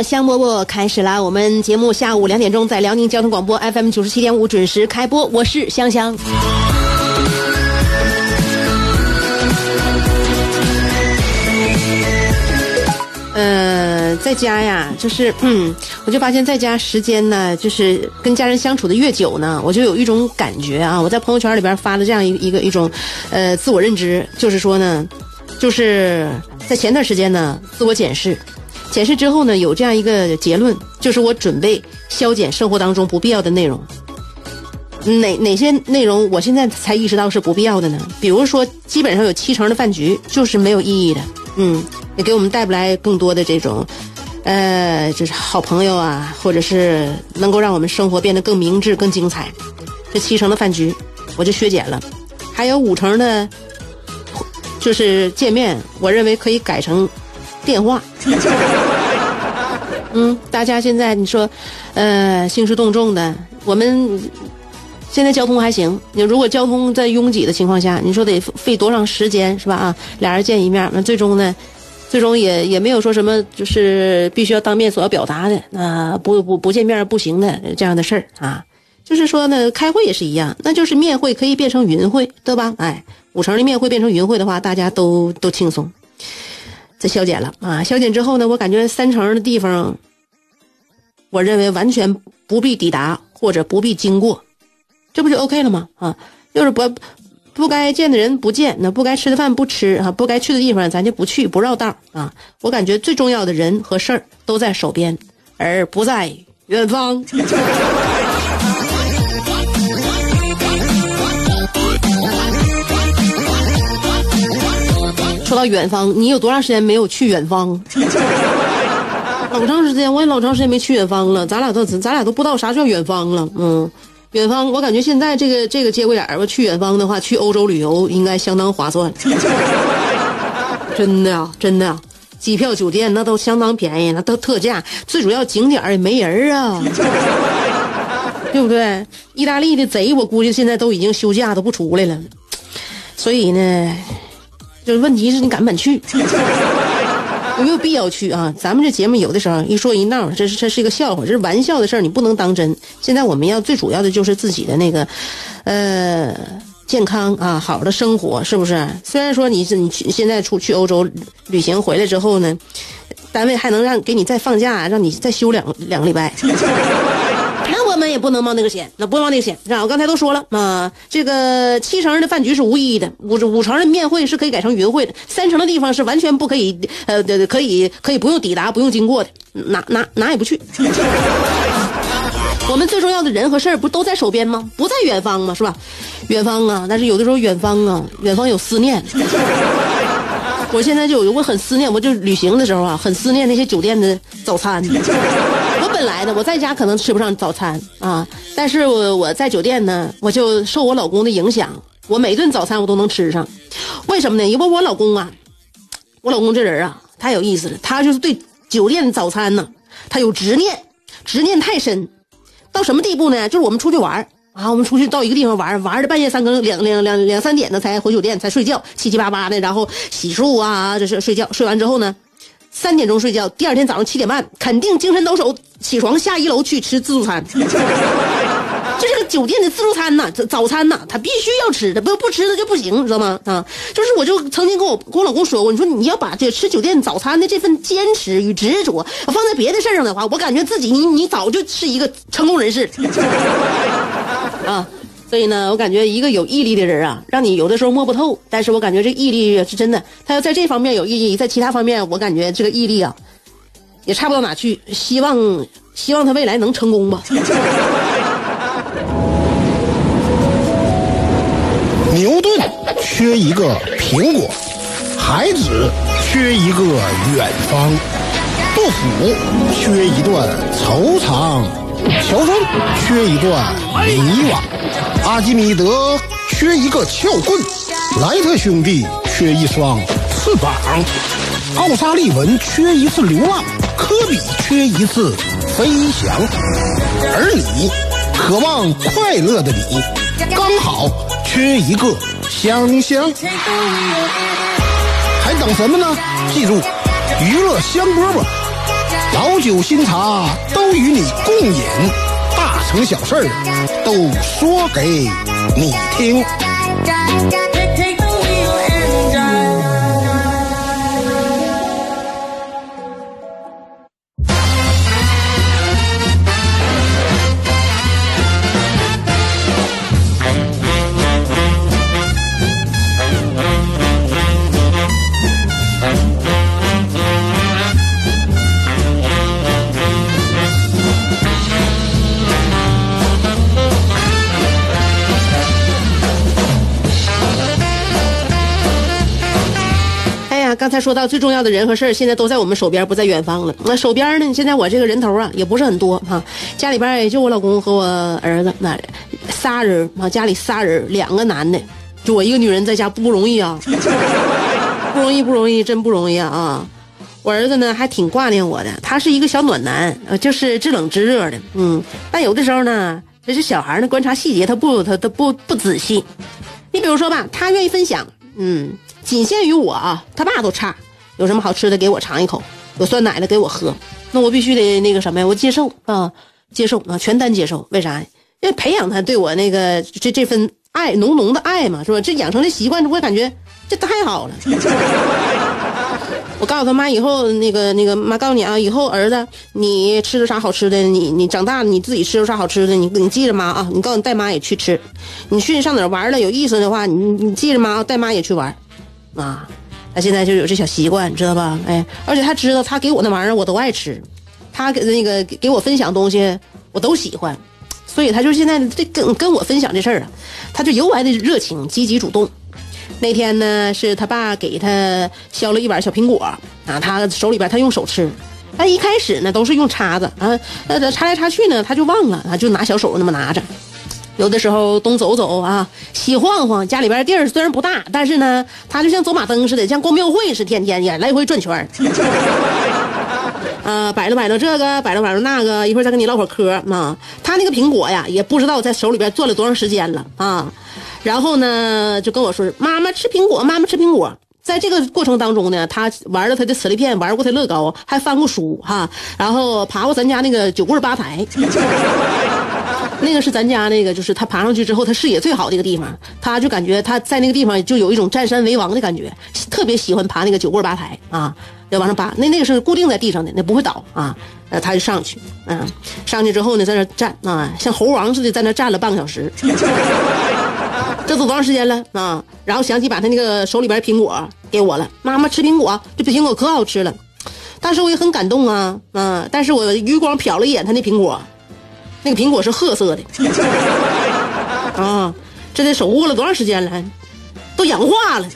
香饽饽开始啦！我们节目下午两点钟在辽宁交通广播 FM 九十七点五准时开播，我是香香。呃，在家呀，就是嗯，我就发现在家时间呢，就是跟家人相处的越久呢，我就有一种感觉啊。我在朋友圈里边发了这样一一个一种，呃，自我认知，就是说呢，就是在前段时间呢，自我检视。检视之后呢，有这样一个结论，就是我准备削减生活当中不必要的内容。哪哪些内容我现在才意识到是不必要的呢？比如说，基本上有七成的饭局就是没有意义的，嗯，也给我们带不来更多的这种，呃，就是好朋友啊，或者是能够让我们生活变得更明智、更精彩。这七成的饭局我就削减了，还有五成的，就是见面，我认为可以改成电话。嗯，大家现在你说，呃，兴师动众的，我们现在交通还行。你如果交通在拥挤的情况下，你说得费多长时间是吧？啊，俩人见一面，那最终呢，最终也也没有说什么，就是必须要当面所要表达的，那不不不见面不行的这样的事儿啊。就是说呢，开会也是一样，那就是面会可以变成云会，对吧？哎，五成的面会变成云会的话，大家都都轻松。这消减了啊！消减之后呢，我感觉三成的地方，我认为完全不必抵达或者不必经过，这不就 OK 了吗？啊，就是不不该见的人不见，那不该吃的饭不吃啊，不该去的地方咱就不去，不绕道啊。我感觉最重要的人和事儿都在手边，而不在远方。说到远方，你有多长时间没有去远方？老长时间，我也老长时间没去远方了。咱俩都咱俩都不知道啥叫远方了。嗯，远方，我感觉现在这个这个节骨眼儿吧，去远方的话，去欧洲旅游应该相当划算。真的呀，真的，机票、酒店那都相当便宜，那都特价。最主要景点也没人啊，对不对？意大利的贼，我估计现在都已经休假都不出来了。所以呢。就是问题是你敢不敢去？有没有必要去啊？咱们这节目有的时候一说一闹，这是这是一个笑话，这是玩笑的事儿，你不能当真。现在我们要最主要的就是自己的那个，呃，健康啊，好的生活，是不是？虽然说你是你去现在出去欧洲旅行回来之后呢，单位还能让给你再放假，让你再休两两个礼拜。也不能冒那个险，那不冒那个险。是吧？我刚才都说了啊，这个七成的饭局是无意义的，五五成的面会是可以改成云会的，三成的地方是完全不可以，呃，对对可以可以不用抵达，不用经过的，哪哪哪也不去。我们最重要的人和事儿不都在手边吗？不在远方吗？是吧？远方啊，但是有的时候远方啊，远方有思念。我现在就有我很思念，我就旅行的时候啊，很思念那些酒店的早餐。我在家可能吃不上早餐啊，但是我我在酒店呢，我就受我老公的影响，我每顿早餐我都能吃上。为什么呢？因为我老公啊，我老公这人啊，太有意思了，他就是对酒店早餐呢，他有执念，执念太深，到什么地步呢？就是我们出去玩啊，我们出去到一个地方玩，玩的半夜三更两两两两三点呢才回酒店才睡觉，七七八八的，然后洗漱啊，这是睡觉，睡完之后呢。三点钟睡觉，第二天早上七点半肯定精神抖擞起床下一楼去吃自助餐。就 这个酒店的自助餐呐，早早餐呐，他必须要吃的，不不吃的就不行，知道吗？啊，就是我就曾经跟我跟我老公说过，你说你要把这吃酒店早餐的这份坚持与执着放在别的事儿上的话，我感觉自己你你早就是一个成功人士 啊。所以呢，我感觉一个有毅力的人啊，让你有的时候摸不透，但是我感觉这毅力是真的。他要在这方面有毅力，在其他方面，我感觉这个毅力啊，也差不到哪去。希望希望他未来能成功吧。牛顿缺一个苹果，孩子缺一个远方，杜甫缺一段惆怅，乔峰缺一段迷惘，阿基米德缺一个撬棍，莱特兄弟缺一双翅膀，奥沙利文缺一次流浪，科比缺一次飞翔，而你渴望快乐的你，刚好。缺一个香香，还等什么呢？记住，娱乐香饽饽，老酒新茶都与你共饮，成小事儿都说给你听。刚才说到最重要的人和事儿，现在都在我们手边，不在远方了。那手边呢？现在我这个人头啊，也不是很多哈。家里边也就我老公和我儿子那仨人啊，家里仨人，两个男的，就我一个女人在家不容易啊，不容易不容易，真不容易啊！我儿子呢还挺挂念我的，他是一个小暖男，呃，就是知冷知热的，嗯。但有的时候呢，这是小孩呢，观察细节他不他他不不仔细。你比如说吧，他愿意分享，嗯。仅限于我啊，他爸都差，有什么好吃的给我尝一口，有酸奶的给我喝，那我必须得那个什么呀，我接受啊，接受啊，全单接受。为啥？因为培养他对我那个这这份爱浓浓的爱嘛，是吧？这养成的习惯，我感觉这太好了。我告诉他妈以后那个那个妈告诉你啊，以后儿子你吃的啥好吃的，你你长大了你自己吃的啥好吃的，你你记着妈啊，你告诉你带妈也去吃，你去上哪玩了有意思的话，你你记着妈带妈也去玩。啊，他现在就有这小习惯，知道吧？哎，而且他知道他给我那玩意儿我都爱吃，他给那个给我分享东西我都喜欢，所以他就现在这跟跟我分享这事儿啊，他就尤为的热情、积极、主动。那天呢，是他爸给他削了一碗小苹果啊，他手里边他用手吃，他一开始呢都是用叉子啊，呃，叉来叉去呢他就忘了他，就拿小手那么拿着。有的时候东走走啊，西晃晃，家里边地儿虽然不大，但是呢，他就像走马灯似的，像逛庙会似的，天天也来回转圈儿。啊，摆弄摆弄这个，摆弄摆弄那个，一会儿再跟你唠会儿嗑啊。他那个苹果呀，也不知道在手里边攥了多长时间了啊。然后呢，就跟我说：“妈妈吃苹果，妈妈吃苹果。”在这个过程当中呢，他玩了他的磁力片，玩过他乐高，还翻过书哈，然后爬过咱家那个九棍八抬。那个是咱家那个，就是他爬上去之后，他视野最好的一个地方，他就感觉他在那个地方就有一种占山为王的感觉，特别喜欢爬那个九棍吧台啊，要往上爬。那那个是固定在地上的，那不会倒啊。呃，他就上去，嗯，上去之后呢，在那站啊，像猴王似的在那站了半个小时。这都多长时间了啊？然后想起把他那个手里边苹果给我了，妈妈吃苹果，这苹果可好吃了。当时我也很感动啊，啊，但是我余光瞟了一眼他那苹果。那个苹果是褐色的，啊，这得守护了多长时间了，都氧化了，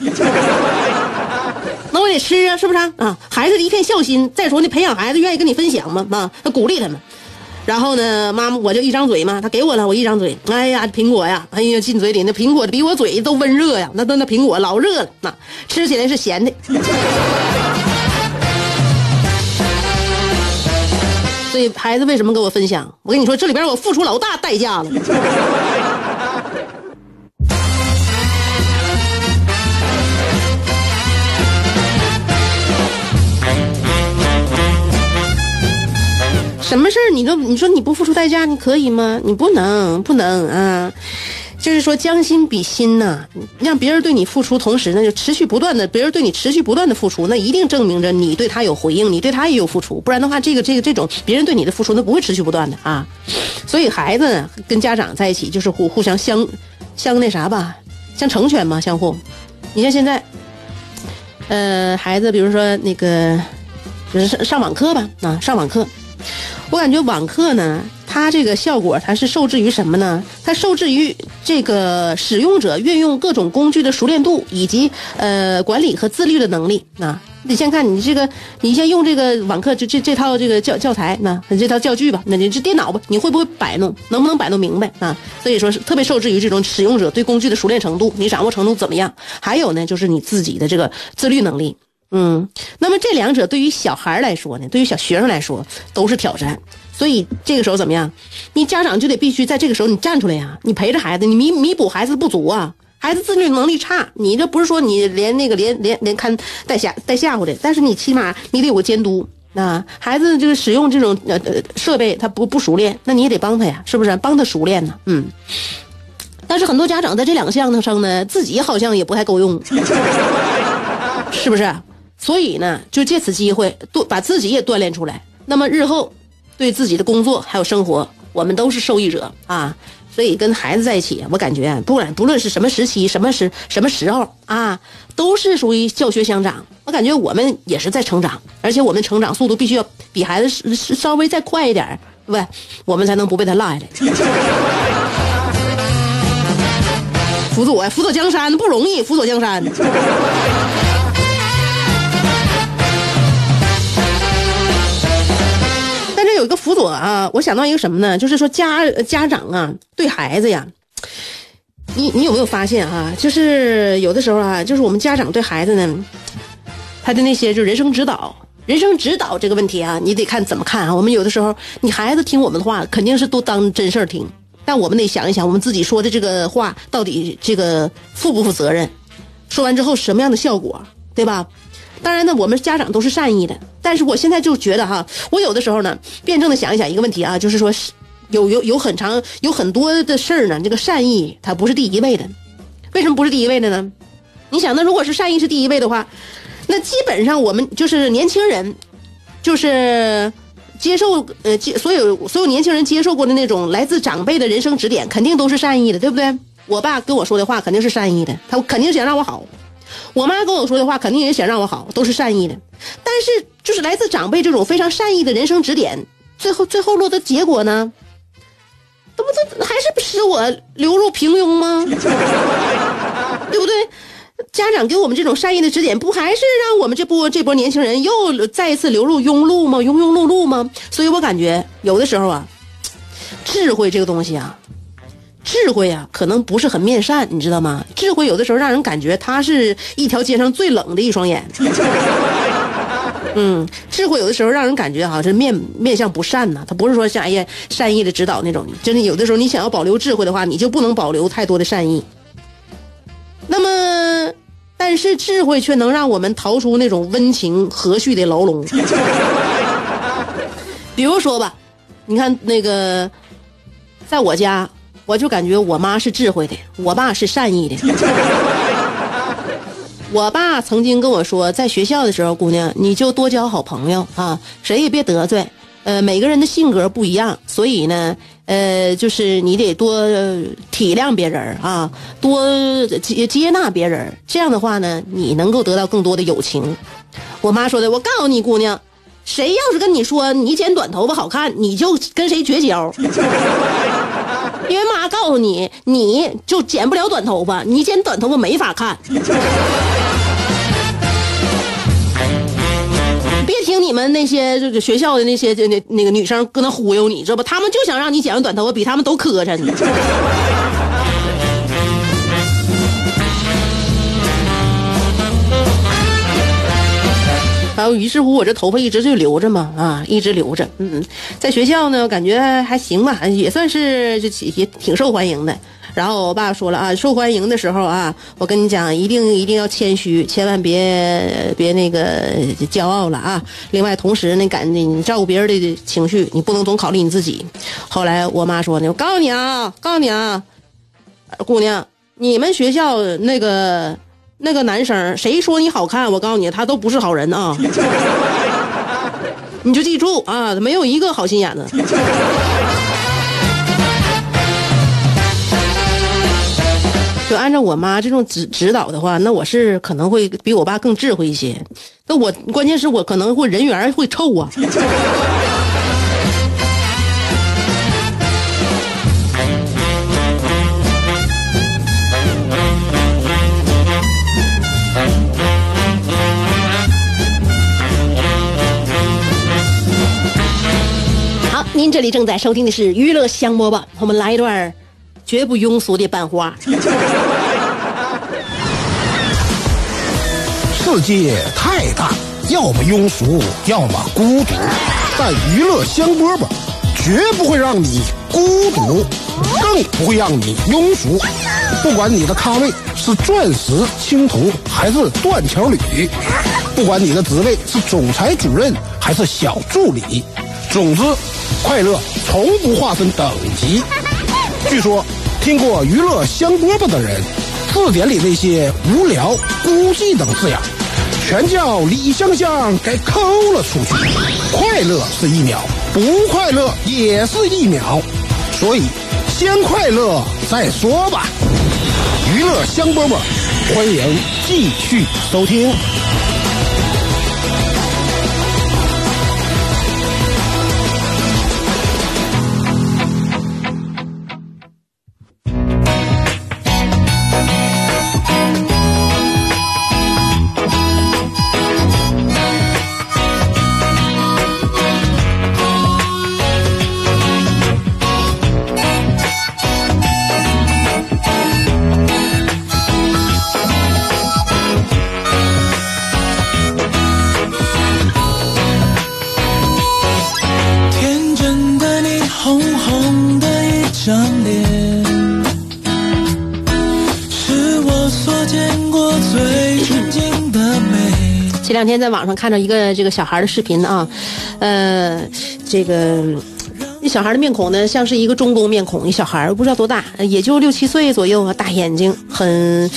那我得吃啊，是不是啊？孩子的一片孝心，再说那培养孩子愿意跟你分享嘛，啊，他鼓励他们。然后呢，妈妈我就一张嘴嘛，他给我了，我一张嘴，哎呀，苹果呀，哎呀，进嘴里那苹果比我嘴都温热呀，那那那苹果老热了，那吃起来是咸的。孩子为什么跟我分享？我跟你说，这里边我付出老大代价了。什么事儿你都你说你不付出代价，你可以吗？你不能，不能啊！就是说将心比心呐、让别人对你付出，同时呢就持续不断的，别人对你持续不断的付出，那一定证明着你对他有回应，你对他也有付出，不然的话，这个这个这种别人对你的付出，那不会持续不断的啊。所以孩子跟家长在一起，就是互互相相相那啥吧，相成全嘛，相互。你像现在，呃，孩子比如说那个，就是上上网课吧，啊，上网课，我感觉网课呢，它这个效果它是受制于什么呢？它受制于这个使用者运用各种工具的熟练度，以及呃管理和自律的能力啊。你先看你这个，你先用这个网课这这这套这个教教材，那这套教具吧，那你这电脑吧，你会不会摆弄？能不能摆弄明白啊？所以说是特别受制于这种使用者对工具的熟练程度，你掌握程度怎么样？还有呢，就是你自己的这个自律能力。嗯，那么这两者对于小孩来说呢，对于小学生来说都是挑战。所以这个时候怎么样？你家长就得必须在这个时候你站出来呀，你陪着孩子，你弥弥补孩子不足啊。孩子自律能力差，你这不是说你连那个连连连看带吓带吓唬的，但是你起码你得有个监督啊。孩子就是使用这种呃呃设备，他不不熟练，那你也得帮他呀，是不是？帮他熟练呢，嗯。但是很多家长在这两个项上呢，自己好像也不太够用，是不是？所以呢，就借此机会，锻把自己也锻炼出来。那么日后，对自己的工作还有生活，我们都是受益者啊。所以跟孩子在一起，我感觉不管不论是什么时期、什么时什么时候啊，都是属于教学相长。我感觉我们也是在成长，而且我们成长速度必须要比孩子稍微再快一点儿，对不？我们才能不被他落下来。辅佐呀，辅佐江山不容易，辅佐江山。有一个辅佐啊，我想到一个什么呢？就是说家家长啊，对孩子呀，你你有没有发现啊？就是有的时候啊，就是我们家长对孩子呢，他的那些就人生指导，人生指导这个问题啊，你得看怎么看啊。我们有的时候，你孩子听我们的话，肯定是都当真事儿听，但我们得想一想，我们自己说的这个话到底这个负不负责任？说完之后什么样的效果，对吧？当然呢，我们家长都是善意的，但是我现在就觉得哈，我有的时候呢，辩证的想一想一个问题啊，就是说，有有有很长有很多的事儿呢，这个善意它不是第一位的，为什么不是第一位的呢？你想，那如果是善意是第一位的话，那基本上我们就是年轻人，就是接受呃接所有所有年轻人接受过的那种来自长辈的人生指点，肯定都是善意的，对不对？我爸跟我说的话肯定是善意的，他肯定想让我好。我妈跟我说的话，肯定也想让我好，都是善意的。但是，就是来自长辈这种非常善意的人生指点，最后最后落的结果呢，这不这还是使我流入平庸吗？对不对？家长给我们这种善意的指点，不还是让我们这波这波年轻人又再一次流入庸碌吗？庸庸碌碌吗？所以我感觉有的时候啊，智慧这个东西啊。智慧啊，可能不是很面善，你知道吗？智慧有的时候让人感觉他是一条街上最冷的一双眼。嗯，智慧有的时候让人感觉好像是面面相不善呐，他不是说像哎呀善意的指导那种。真的有的时候你想要保留智慧的话，你就不能保留太多的善意。那么，但是智慧却能让我们逃出那种温情和煦的牢笼。比如说吧，你看那个，在我家。我就感觉我妈是智慧的，我爸是善意的。我爸曾经跟我说，在学校的时候，姑娘你就多交好朋友啊，谁也别得罪。呃，每个人的性格不一样，所以呢，呃，就是你得多体谅别人啊，多接接纳别人。这样的话呢，你能够得到更多的友情。我妈说的，我告诉你，姑娘，谁要是跟你说你剪短头发好看，你就跟谁绝交。因为妈告诉你，你就剪不了短头发，你剪短头发没法看。别听你们那些就是学校的那些那那个女生搁那忽悠你，知道不？他们就想让你剪完短头发比他们都磕碜。然后，于是乎我这头发一直就留着嘛，啊，一直留着。嗯，在学校呢，感觉还行吧，也算是就也挺受欢迎的。然后我爸说了啊，受欢迎的时候啊，我跟你讲，一定一定要谦虚，千万别别那个骄傲了啊。另外，同时呢，感你照顾别人的情绪，你不能总考虑你自己。后来我妈说呢，我告诉你啊，告诉你啊，姑娘，你们学校那个那个男生，谁说你好看，我告诉你，他都不是好人啊。你就记住啊，没有一个好心眼子。就按照我妈这种指指导的话，那我是可能会比我爸更智慧一些。那我关键是我可能会人缘会臭啊。您这里正在收听的是娱乐香饽饽，我们来一段绝不庸俗的版花。世界太大，要么庸俗，要么孤独。但娱乐香饽饽绝不会让你孤独，更不会让你庸俗。不管你的咖位是钻石、青铜还是断桥铝，不管你的职位是总裁、主任还是小助理，总之，快乐从不划分等级。据说，听过娱乐香饽饽的人，字典里那些无聊、孤寂等字眼，全叫李香香给抠了出去。快乐是一秒，不快乐也是一秒，所以先快乐再说吧。娱乐香饽饽，欢迎继续收听。两天在网上看到一个这个小孩的视频啊，呃，这个那小孩的面孔呢，像是一个中东面孔，一小孩不知道多大，也就六七岁左右啊，大眼睛，很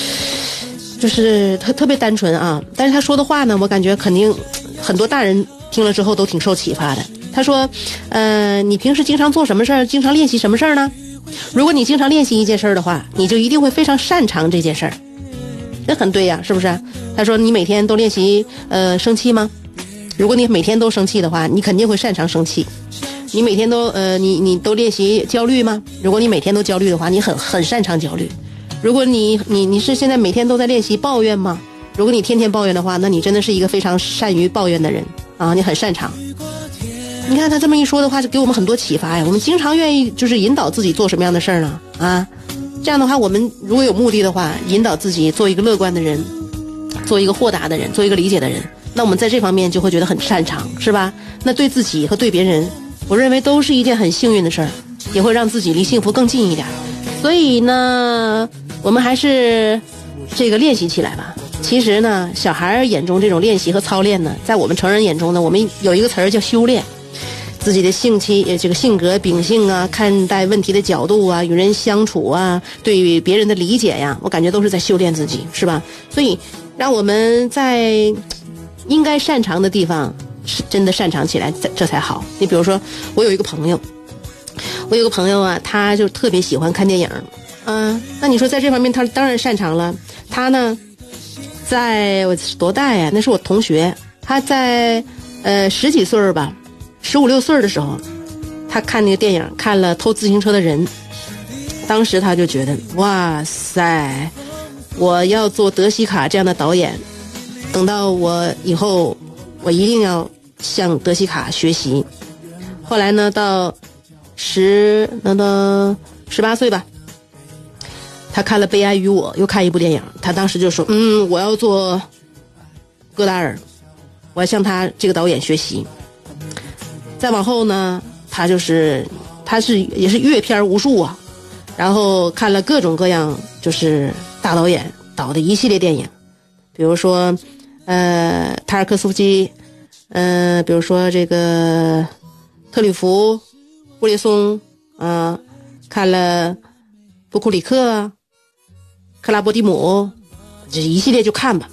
就是特特别单纯啊。但是他说的话呢，我感觉肯定很多大人听了之后都挺受启发的。他说，呃，你平时经常做什么事儿？经常练习什么事儿呢？如果你经常练习一件事儿的话，你就一定会非常擅长这件事儿。这很对呀，是不是？他说你每天都练习呃生气吗？如果你每天都生气的话，你肯定会擅长生气。你每天都呃你你都练习焦虑吗？如果你每天都焦虑的话，你很很擅长焦虑。如果你你你是现在每天都在练习抱怨吗？如果你天天抱怨的话，那你真的是一个非常善于抱怨的人啊，你很擅长。你看他这么一说的话，就给我们很多启发呀。我们经常愿意就是引导自己做什么样的事儿呢？啊，这样的话，我们如果有目的的话，引导自己做一个乐观的人，做一个豁达的人，做一个理解的人，那我们在这方面就会觉得很擅长，是吧？那对自己和对别人，我认为都是一件很幸运的事儿，也会让自己离幸福更近一点。所以呢，我们还是这个练习起来吧。其实呢，小孩儿眼中这种练习和操练呢，在我们成人眼中呢，我们有一个词儿叫修炼。自己的性气，这个性格、秉性啊，看待问题的角度啊，与人相处啊，对于别人的理解呀，我感觉都是在修炼自己，是吧？所以，让我们在应该擅长的地方，是真的擅长起来，这才好。你比如说，我有一个朋友，我有个朋友啊，他就特别喜欢看电影，嗯，那你说在这方面他当然擅长了。他呢，在我多大呀？那是我同学，他在呃十几岁吧。十五六岁的时候，他看那个电影，看了《偷自行车的人》，当时他就觉得，哇塞，我要做德西卡这样的导演，等到我以后，我一定要向德西卡学习。后来呢，到十那到十八岁吧，他看了《悲哀与我》，又看一部电影，他当时就说，嗯，我要做戈达尔，我要向他这个导演学习。再往后呢，他就是他是也是阅片无数啊，然后看了各种各样就是大导演导的一系列电影，比如说呃塔尔科夫斯基，嗯，比如说这个特里弗、布列松，啊，看了布库里克、克拉波蒂姆，这一系列就看吧。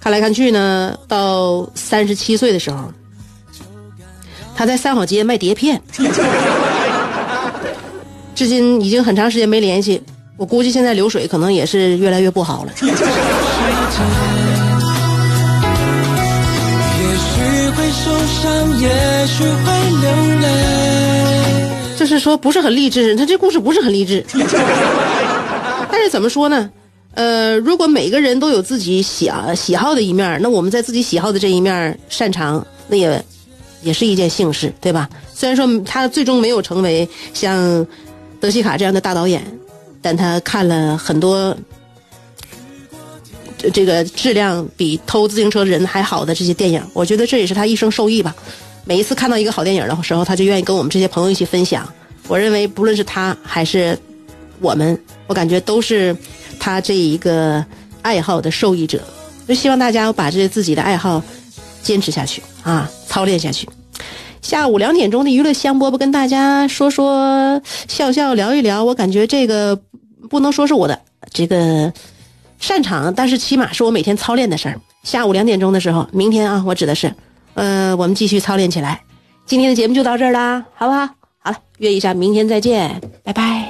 看来看去呢，到三十七岁的时候，他在三好街卖碟片，至今已经很长时间没联系。我估计现在流水可能也是越来越不好了。就是说不是很励志，他这故事不是很励志。但是怎么说呢？呃，如果每个人都有自己喜喜好的一面，那我们在自己喜好的这一面擅长，那也也是一件幸事，对吧？虽然说他最终没有成为像德西卡这样的大导演，但他看了很多这个质量比偷自行车人还好的这些电影，我觉得这也是他一生受益吧。每一次看到一个好电影的时候，他就愿意跟我们这些朋友一起分享。我认为，不论是他还是我们，我感觉都是他这一个爱好的受益者。就希望大家把这些自己的爱好坚持下去啊，操练下去。下午两点钟的娱乐香饽饽跟大家说说笑笑聊一聊，我感觉这个不能说是我的这个擅长，但是起码是我每天操练的事儿。下午两点钟的时候，明天啊，我指的是，呃，我们继续操练起来。今天的节目就到这儿啦，好不好？好了，约一下，明天再见，拜拜。